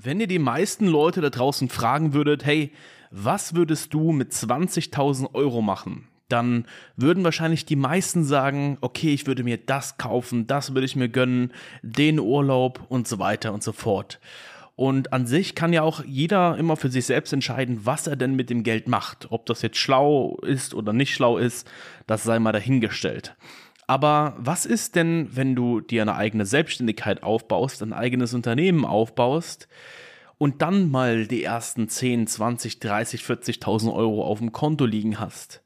Wenn ihr die meisten Leute da draußen fragen würdet, hey, was würdest du mit 20.000 Euro machen? Dann würden wahrscheinlich die meisten sagen, okay, ich würde mir das kaufen, das würde ich mir gönnen, den Urlaub und so weiter und so fort. Und an sich kann ja auch jeder immer für sich selbst entscheiden, was er denn mit dem Geld macht. Ob das jetzt schlau ist oder nicht schlau ist, das sei mal dahingestellt. Aber was ist denn, wenn du dir eine eigene Selbstständigkeit aufbaust, ein eigenes Unternehmen aufbaust und dann mal die ersten 10, 20, 30, 40.000 Euro auf dem Konto liegen hast?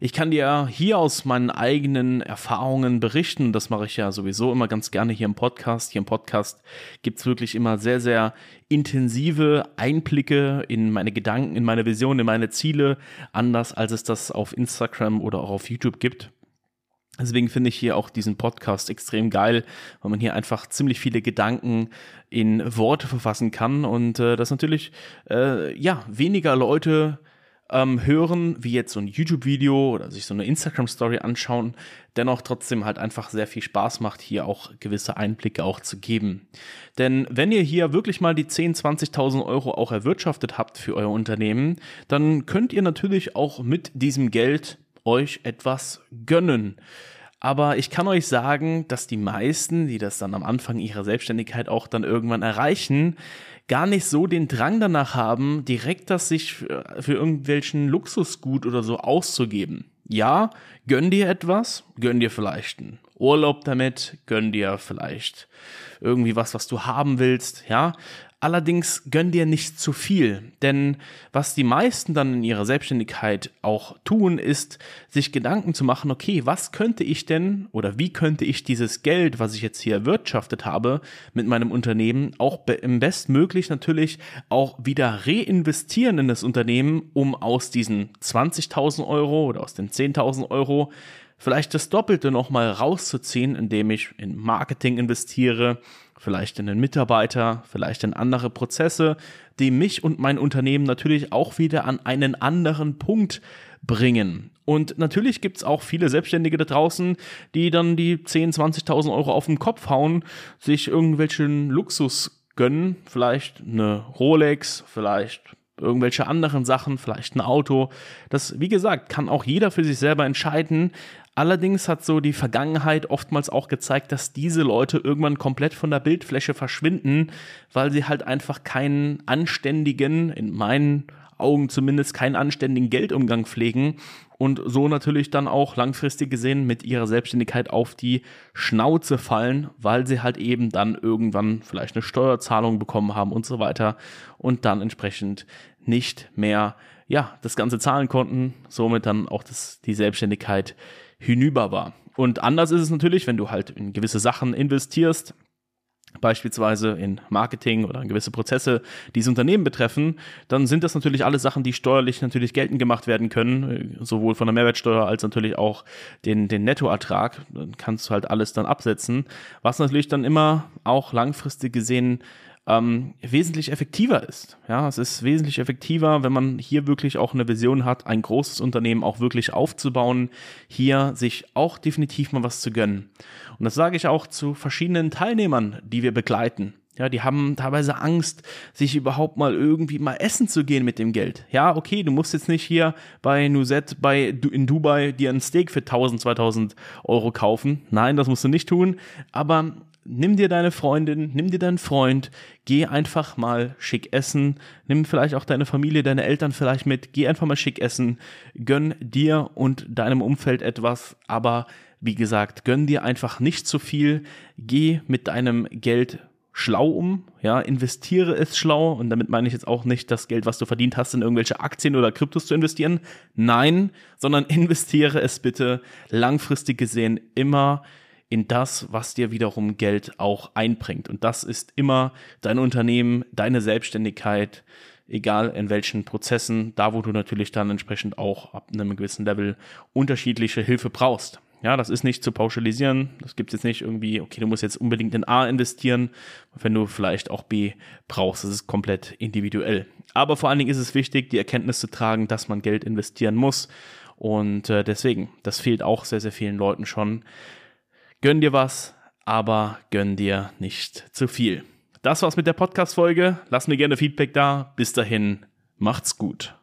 Ich kann dir hier aus meinen eigenen Erfahrungen berichten. Das mache ich ja sowieso immer ganz gerne hier im Podcast. Hier im Podcast gibt's wirklich immer sehr, sehr intensive Einblicke in meine Gedanken, in meine Vision, in meine Ziele, anders als es das auf Instagram oder auch auf YouTube gibt. Deswegen finde ich hier auch diesen Podcast extrem geil, weil man hier einfach ziemlich viele Gedanken in Worte verfassen kann und äh, das natürlich äh, ja weniger Leute ähm, hören, wie jetzt so ein YouTube-Video oder sich so eine Instagram-Story anschauen, dennoch trotzdem halt einfach sehr viel Spaß macht, hier auch gewisse Einblicke auch zu geben. Denn wenn ihr hier wirklich mal die 10, 20.000 Euro auch erwirtschaftet habt für euer Unternehmen, dann könnt ihr natürlich auch mit diesem Geld euch etwas gönnen. Aber ich kann euch sagen, dass die meisten, die das dann am Anfang ihrer Selbstständigkeit auch dann irgendwann erreichen, gar nicht so den Drang danach haben, direkt das sich für, irgendwelchen Luxusgut oder so auszugeben. Ja, gönn dir etwas, gönn dir vielleicht einen Urlaub damit, gönn dir vielleicht irgendwie was, was du haben willst, ja. Allerdings gönn dir nicht zu viel, denn was die meisten dann in ihrer Selbstständigkeit auch tun, ist, sich Gedanken zu machen, okay, was könnte ich denn oder wie könnte ich dieses Geld, was ich jetzt hier erwirtschaftet habe mit meinem Unternehmen, auch im bestmöglich natürlich auch wieder reinvestieren in das Unternehmen, um aus diesen 20.000 Euro oder aus den 10.000 Euro vielleicht das Doppelte nochmal rauszuziehen, indem ich in Marketing investiere, vielleicht in den Mitarbeiter, vielleicht in andere Prozesse, die mich und mein Unternehmen natürlich auch wieder an einen anderen Punkt bringen. Und natürlich gibt's auch viele Selbstständige da draußen, die dann die 10, 20.000 Euro auf den Kopf hauen, sich irgendwelchen Luxus gönnen, vielleicht eine Rolex, vielleicht irgendwelche anderen Sachen, vielleicht ein Auto. Das, wie gesagt, kann auch jeder für sich selber entscheiden. Allerdings hat so die Vergangenheit oftmals auch gezeigt, dass diese Leute irgendwann komplett von der Bildfläche verschwinden, weil sie halt einfach keinen anständigen, in meinen Augen zumindest keinen anständigen Geldumgang pflegen und so natürlich dann auch langfristig gesehen mit ihrer Selbstständigkeit auf die Schnauze fallen, weil sie halt eben dann irgendwann vielleicht eine Steuerzahlung bekommen haben und so weiter und dann entsprechend nicht mehr ja, das Ganze zahlen konnten, somit dann auch das, die Selbstständigkeit hinüber war. Und anders ist es natürlich, wenn du halt in gewisse Sachen investierst, beispielsweise in Marketing oder gewisse Prozesse, die das Unternehmen betreffen, dann sind das natürlich alle Sachen, die steuerlich natürlich geltend gemacht werden können, sowohl von der Mehrwertsteuer als natürlich auch den, den Nettoertrag. Dann kannst du halt alles dann absetzen, was natürlich dann immer auch langfristig gesehen ähm, wesentlich effektiver ist. Ja, es ist wesentlich effektiver, wenn man hier wirklich auch eine Vision hat, ein großes Unternehmen auch wirklich aufzubauen, hier sich auch definitiv mal was zu gönnen. Und das sage ich auch zu verschiedenen Teilnehmern, die wir begleiten. Ja, die haben teilweise Angst, sich überhaupt mal irgendwie mal essen zu gehen mit dem Geld. Ja, okay, du musst jetzt nicht hier bei Nuzet bei in Dubai dir ein Steak für 1000, 2000 Euro kaufen. Nein, das musst du nicht tun. Aber nimm dir deine Freundin, nimm dir deinen Freund, geh einfach mal schick essen, nimm vielleicht auch deine Familie, deine Eltern vielleicht mit, geh einfach mal schick essen, gönn dir und deinem Umfeld etwas, aber wie gesagt, gönn dir einfach nicht zu viel, geh mit deinem Geld schlau um, ja, investiere es schlau. Und damit meine ich jetzt auch nicht das Geld, was du verdient hast, in irgendwelche Aktien oder Kryptos zu investieren. Nein, sondern investiere es bitte langfristig gesehen immer in das, was dir wiederum Geld auch einbringt. Und das ist immer dein Unternehmen, deine Selbstständigkeit, egal in welchen Prozessen, da wo du natürlich dann entsprechend auch ab einem gewissen Level unterschiedliche Hilfe brauchst. Ja, das ist nicht zu pauschalisieren. Das gibt jetzt nicht irgendwie, okay, du musst jetzt unbedingt in A investieren, wenn du vielleicht auch B brauchst. Das ist komplett individuell. Aber vor allen Dingen ist es wichtig, die Erkenntnis zu tragen, dass man Geld investieren muss. Und äh, deswegen, das fehlt auch sehr, sehr vielen Leuten schon. Gönn dir was, aber gönn dir nicht zu viel. das war's mit der Podcast-Folge. Lasst mir gerne Feedback da. Bis dahin, macht's gut.